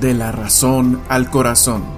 de la razón al corazón.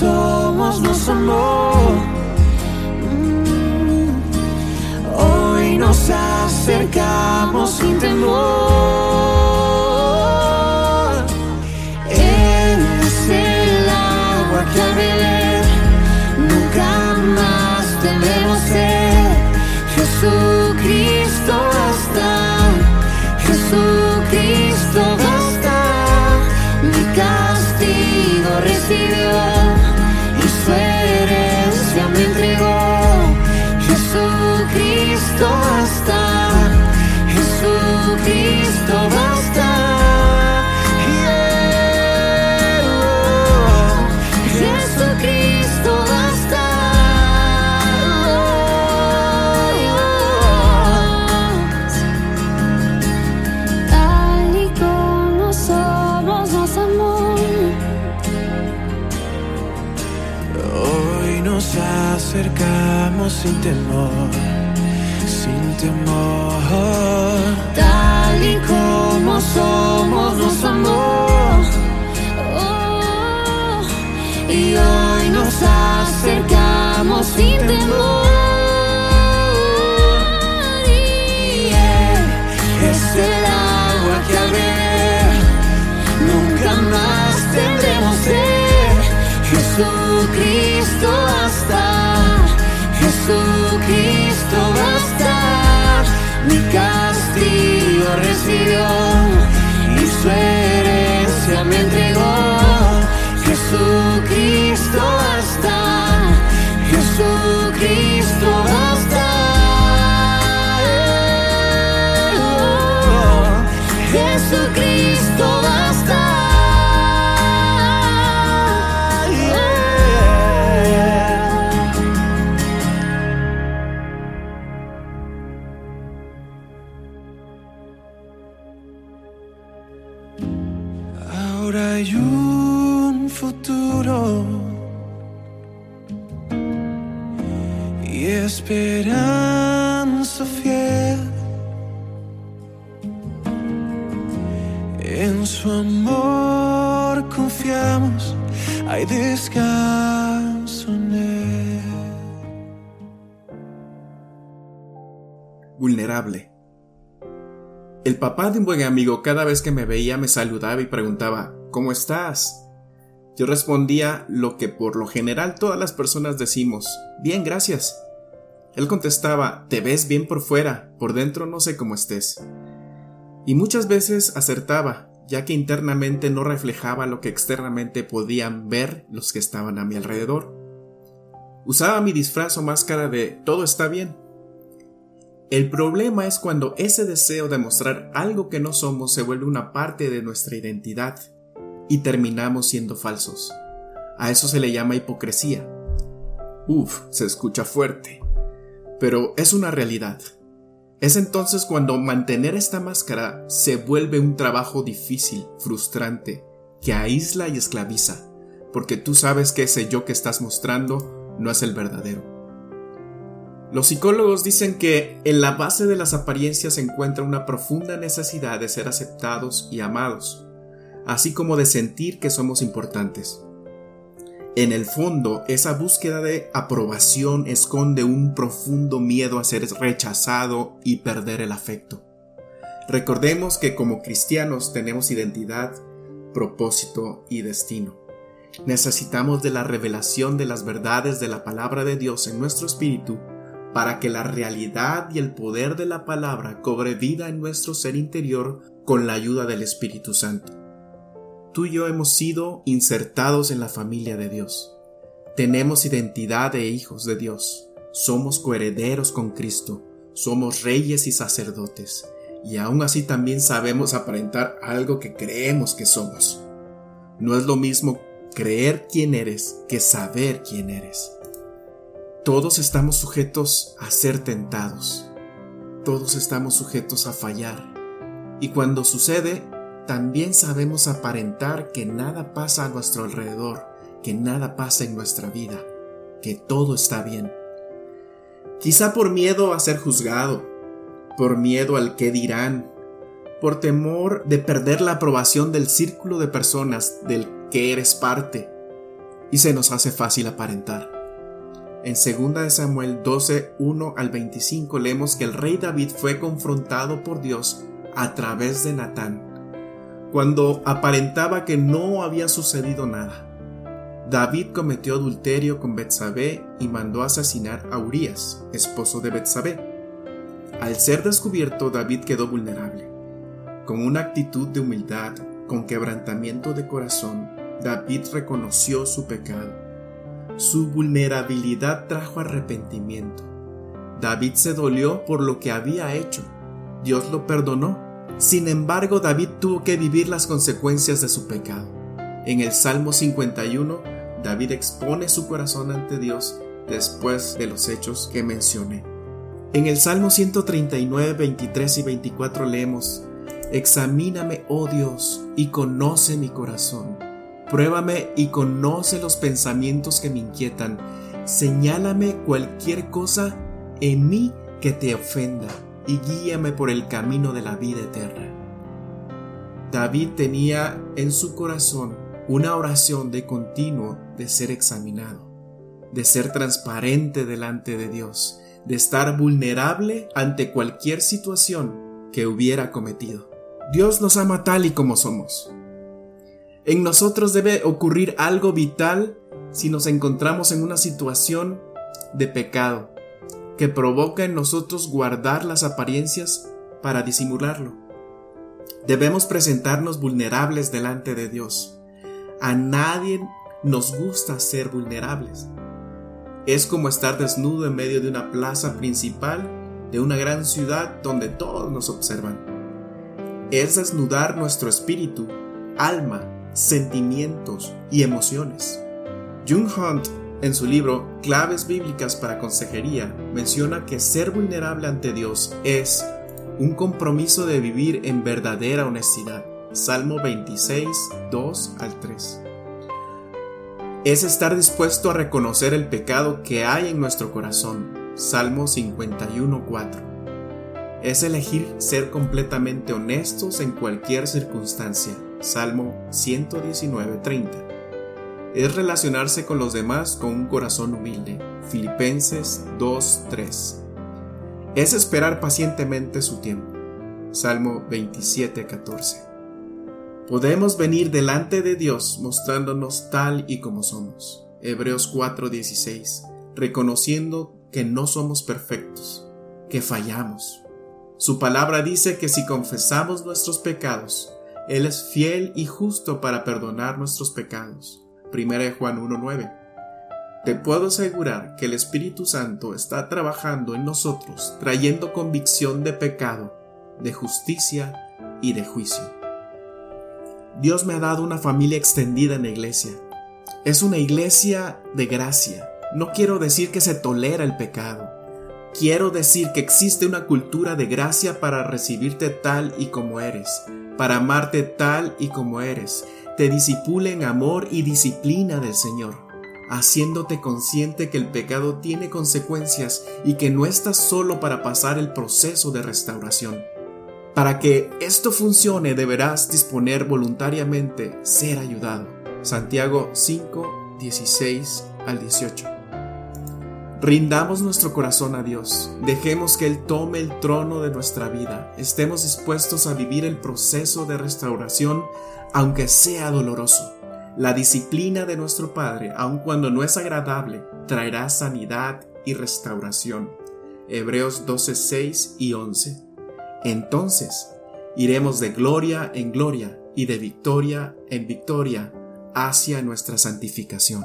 Somos nos amó. Mm. Hoy nos acercamos sin temor. Él es el agua que al beber nunca más tendremos sed. Jesucristo basta, Jesucristo basta. Mi castigo recibió sin temor, sin temor. Tal y como somos, nos amó. Oh, y hoy nos acercamos sin temor. Y es el agua que al nunca más tendremos sed. Jesucristo basta, Jesucristo basta. Mi castigo recibió y su herencia me entregó. Esperanza fiel en su amor confiamos, hay descanso en él. Vulnerable, El papá de un buen amigo cada vez que me veía me saludaba y preguntaba ¿Cómo estás? Yo respondía lo que por lo general todas las personas decimos Bien, gracias. Él contestaba Te ves bien por fuera, por dentro no sé cómo estés. Y muchas veces acertaba, ya que internamente no reflejaba lo que externamente podían ver los que estaban a mi alrededor. Usaba mi disfraz o máscara de todo está bien, el problema es cuando ese deseo de mostrar algo que no somos se vuelve una parte de nuestra identidad y terminamos siendo falsos. A eso se le llama hipocresía. Uf, se escucha fuerte, pero es una realidad. Es entonces cuando mantener esta máscara se vuelve un trabajo difícil, frustrante, que aísla y esclaviza, porque tú sabes que ese yo que estás mostrando no es el verdadero. Los psicólogos dicen que en la base de las apariencias se encuentra una profunda necesidad de ser aceptados y amados, así como de sentir que somos importantes. En el fondo, esa búsqueda de aprobación esconde un profundo miedo a ser rechazado y perder el afecto. Recordemos que como cristianos tenemos identidad, propósito y destino. Necesitamos de la revelación de las verdades de la palabra de Dios en nuestro espíritu para que la realidad y el poder de la palabra cobre vida en nuestro ser interior con la ayuda del Espíritu Santo. Tú y yo hemos sido insertados en la familia de Dios. Tenemos identidad de hijos de Dios. Somos coherederos con Cristo. Somos reyes y sacerdotes. Y aún así también sabemos aparentar algo que creemos que somos. No es lo mismo creer quién eres que saber quién eres. Todos estamos sujetos a ser tentados. Todos estamos sujetos a fallar. Y cuando sucede, también sabemos aparentar que nada pasa a nuestro alrededor, que nada pasa en nuestra vida, que todo está bien. Quizá por miedo a ser juzgado, por miedo al que dirán, por temor de perder la aprobación del círculo de personas del que eres parte, y se nos hace fácil aparentar. En 2 Samuel 12, 1 al 25 leemos que el rey David fue confrontado por Dios a través de Natán, cuando aparentaba que no había sucedido nada. David cometió adulterio con Betsabé y mandó asesinar a Urias, esposo de Betsabé. Al ser descubierto, David quedó vulnerable. Con una actitud de humildad, con quebrantamiento de corazón, David reconoció su pecado su vulnerabilidad trajo arrepentimiento. David se dolió por lo que había hecho. Dios lo perdonó. Sin embargo, David tuvo que vivir las consecuencias de su pecado. En el Salmo 51, David expone su corazón ante Dios después de los hechos que mencioné. En el Salmo 139, 23 y 24 leemos, Examíname, oh Dios, y conoce mi corazón Pruébame y conoce los pensamientos que me inquietan. Señálame cualquier cosa en mí que te ofenda y guíame por el camino de la vida eterna. David tenía en su corazón una oración de continuo de ser examinado, de ser transparente delante de Dios, de estar vulnerable ante cualquier situación que hubiera cometido. Dios nos ama tal y como somos. En nosotros debe ocurrir algo vital si nos encontramos en una situación de pecado que provoca en nosotros guardar las apariencias para disimularlo. Debemos presentarnos vulnerables delante de Dios. A nadie nos gusta ser vulnerables. Es como estar desnudo en medio de una plaza principal de una gran ciudad donde todos nos observan. Es desnudar nuestro espíritu, alma sentimientos y emociones. Jung Hunt, en su libro Claves Bíblicas para Consejería, menciona que ser vulnerable ante Dios es un compromiso de vivir en verdadera honestidad. Salmo 26, 2 al 3. Es estar dispuesto a reconocer el pecado que hay en nuestro corazón. Salmo 51, 4. Es elegir ser completamente honestos en cualquier circunstancia. Salmo 119:30. Es relacionarse con los demás con un corazón humilde. Filipenses 2:3. Es esperar pacientemente su tiempo. Salmo 27:14. Podemos venir delante de Dios mostrándonos tal y como somos. Hebreos 4:16. Reconociendo que no somos perfectos, que fallamos. Su palabra dice que si confesamos nuestros pecados, Él es fiel y justo para perdonar nuestros pecados. 1 Juan 1:9. Te puedo asegurar que el Espíritu Santo está trabajando en nosotros, trayendo convicción de pecado, de justicia y de juicio. Dios me ha dado una familia extendida en la iglesia. Es una iglesia de gracia. No quiero decir que se tolera el pecado. Quiero decir que existe una cultura de gracia para recibirte tal y como eres, para amarte tal y como eres. Te disipule en amor y disciplina del Señor haciéndote consciente que el pecado tiene consecuencias y que no estás solo para pasar el proceso de restauración. Para que esto funcione deberás disponer voluntariamente ser ayudado. Santiago 5, 16 al 18. Rindamos nuestro corazón a Dios, dejemos que Él tome el trono de nuestra vida, estemos dispuestos a vivir el proceso de restauración aunque sea doloroso. La disciplina de nuestro Padre, aun cuando no es agradable, traerá sanidad y restauración. Hebreos 12, 6 y 11. Entonces, iremos de gloria en gloria y de victoria en victoria hacia nuestra santificación.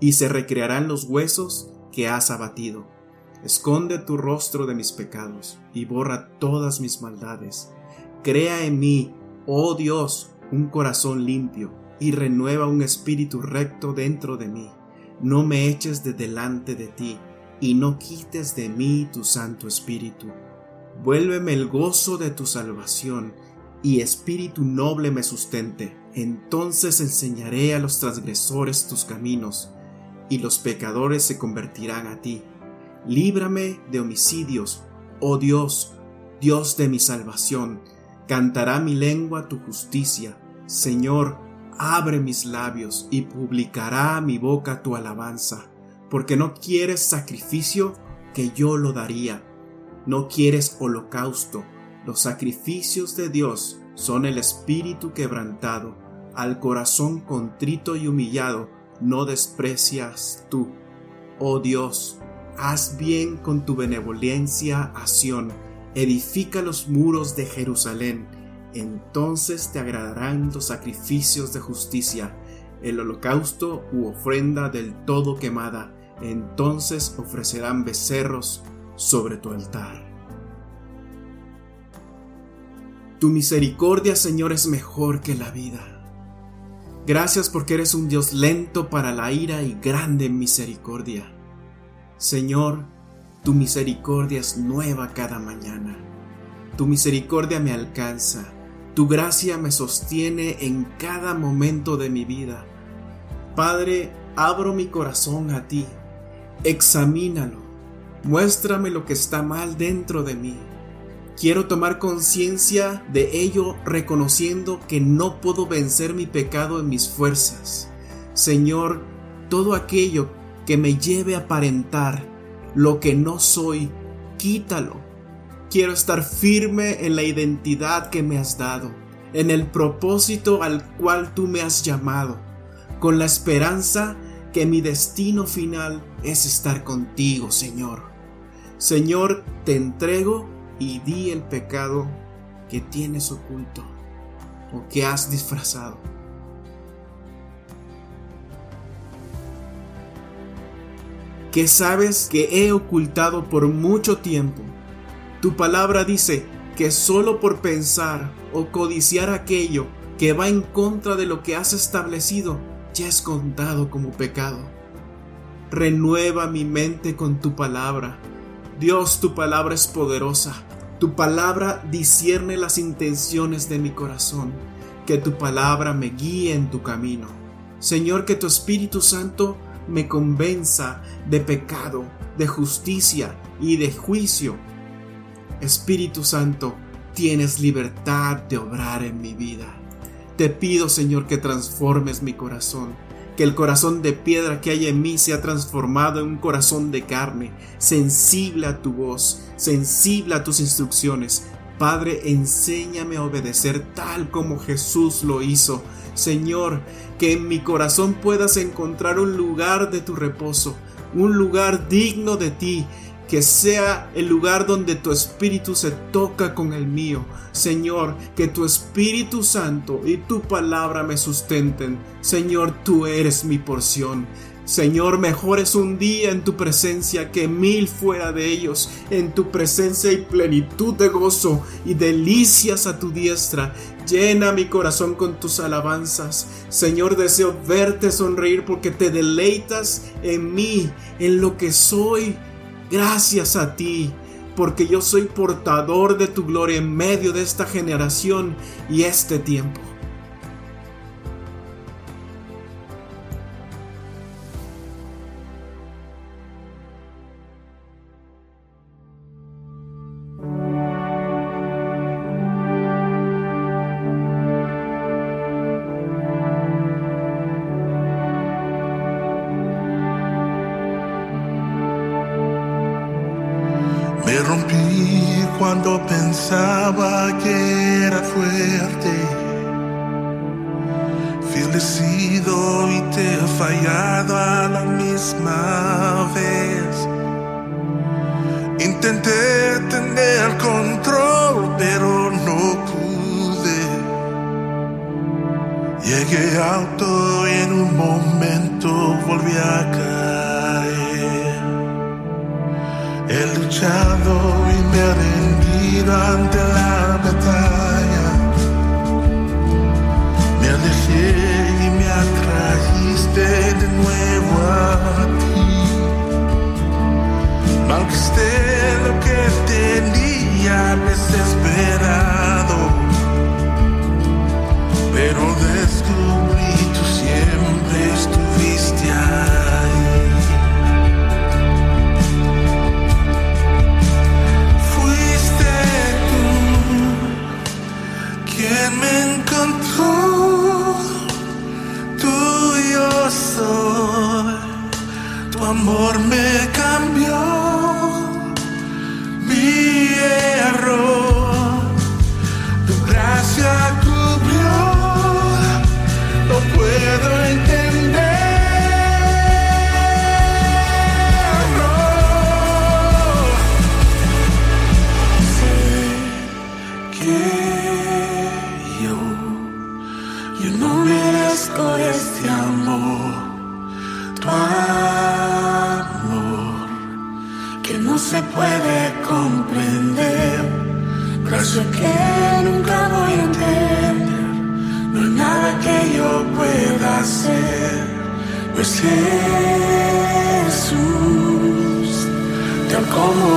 y se recrearán los huesos que has abatido Esconde tu rostro de mis pecados y borra todas mis maldades. Crea en mí, oh Dios, un corazón limpio y renueva un espíritu recto dentro de mí. No me eches de delante de ti y no quites de mí tu Santo Espíritu. Vuélveme el gozo de tu salvación y espíritu noble me sustente. Entonces enseñaré a los transgresores tus caminos y los pecadores se convertirán a ti. Líbrame de homicidios, oh Dios, Dios de mi salvación. Cantará mi lengua tu justicia. Señor, abre mis labios y publicará mi boca tu alabanza, porque no quieres sacrificio que yo lo daría. No quieres holocausto. Los sacrificios de Dios son el espíritu quebrantado. Al corazón contrito y humillado no desprecias tú. Oh Dios, Haz bien con tu benevolencia a Sión, edifica los muros de Jerusalén, entonces te agradarán los sacrificios de justicia, el holocausto u ofrenda del todo quemada, entonces ofrecerán becerros sobre tu altar. Tu misericordia, Señor, es mejor que la vida. Gracias porque eres un Dios lento para la ira y grande en misericordia. Señor, tu misericordia es nueva cada mañana. Tu misericordia me alcanza. Tu gracia me sostiene en cada momento de mi vida. Padre, abro mi corazón a ti. Examínalo. Muéstrame lo que está mal dentro de mí. Quiero tomar conciencia de ello reconociendo que no puedo vencer mi pecado en mis fuerzas. Señor, todo aquello que me lleve a aparentar lo que no soy, quítalo. Quiero estar firme en la identidad que me has dado, en el propósito al cual tú me has llamado, con la esperanza que mi destino final es estar contigo, Señor. Señor, te entrego y di el pecado que tienes oculto o que has disfrazado. Que sabes que he ocultado por mucho tiempo. Tu palabra dice que solo por pensar o codiciar aquello que va en contra de lo que has establecido ya es contado como pecado. Renueva mi mente con tu palabra. Dios, tu palabra es poderosa. Tu palabra discierne las intenciones de mi corazón. Que tu palabra me guíe en tu camino. Señor, que tu Espíritu Santo me convenza de pecado, de justicia y de juicio. Espíritu Santo, tienes libertad de obrar en mi vida. Te pido, Señor, que transformes mi corazón, que el corazón de piedra que hay en mí sea transformado en un corazón de carne, sensible a tu voz, sensible a tus instrucciones. Padre, enséñame a obedecer tal como Jesús lo hizo. Señor, que en mi corazón puedas encontrar un lugar de tu reposo, un lugar digno de ti, que sea el lugar donde tu Espíritu se toca con el mío. Señor, que tu Espíritu Santo y tu palabra me sustenten. Señor, tú eres mi porción. Señor, mejor es un día en tu presencia que mil fuera de ellos. En tu presencia y plenitud de gozo y delicias a tu diestra. Llena mi corazón con tus alabanzas. Señor, deseo verte sonreír porque te deleitas en mí, en lo que soy Gracias a ti, porque yo soy portador de tu gloria en medio de esta generación y este tiempo. Llegué alto y en un momento volví a caer. He luchado y me he rendido ante la batalla. Me alejé y me atrajiste de nuevo a ti. Malgasté lo que tenía desesperado. Pero amor me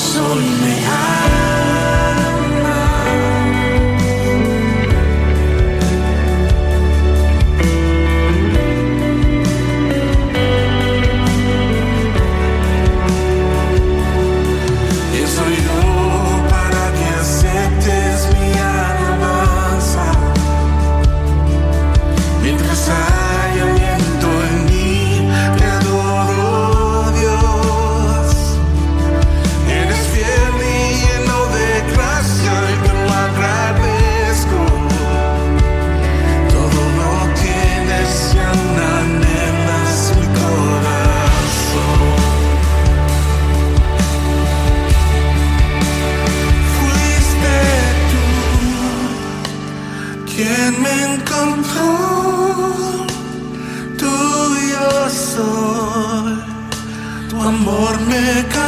como soy me ama. corazón, tuyo soy, tu amor me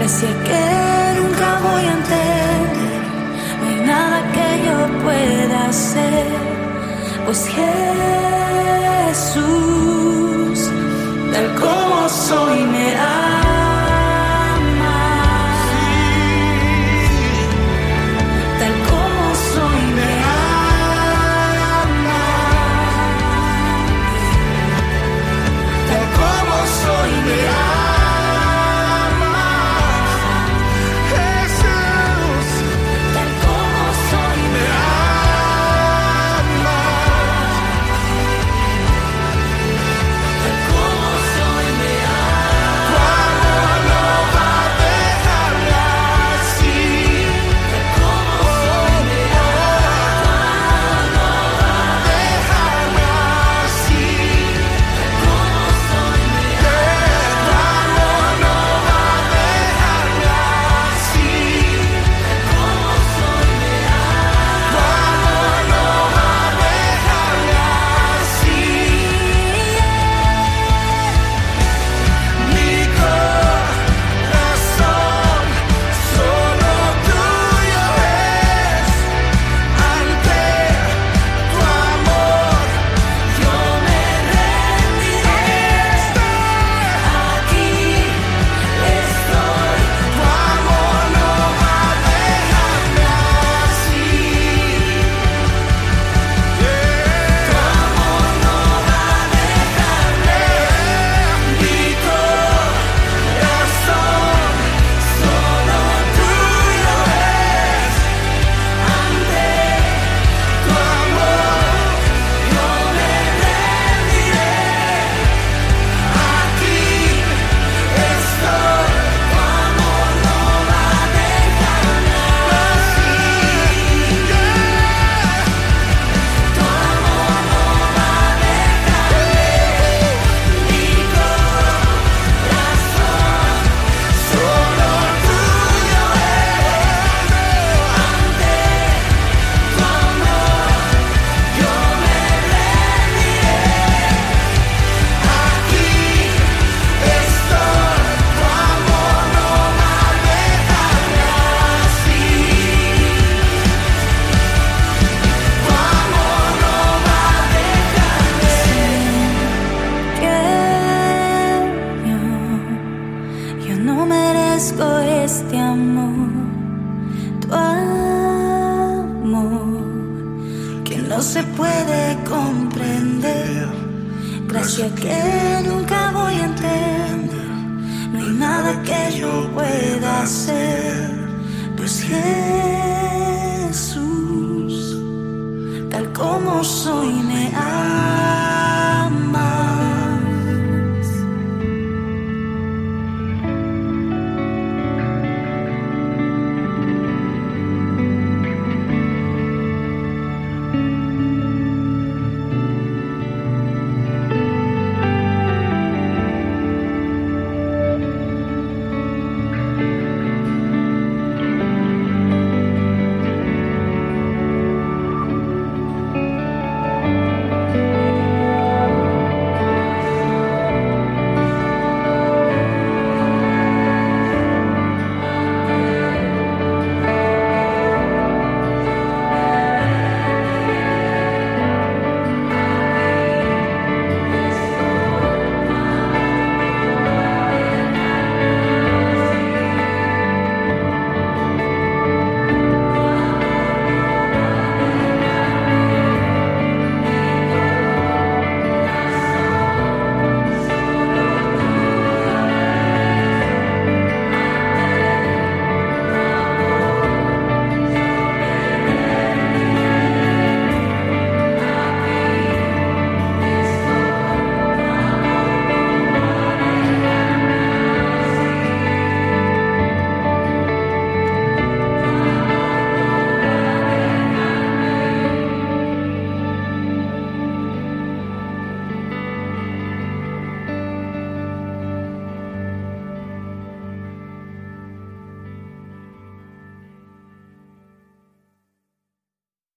Crecí que nunca voy a entender. No hay nada que yo pueda hacer. Pues Jesús, tal como soy, me da.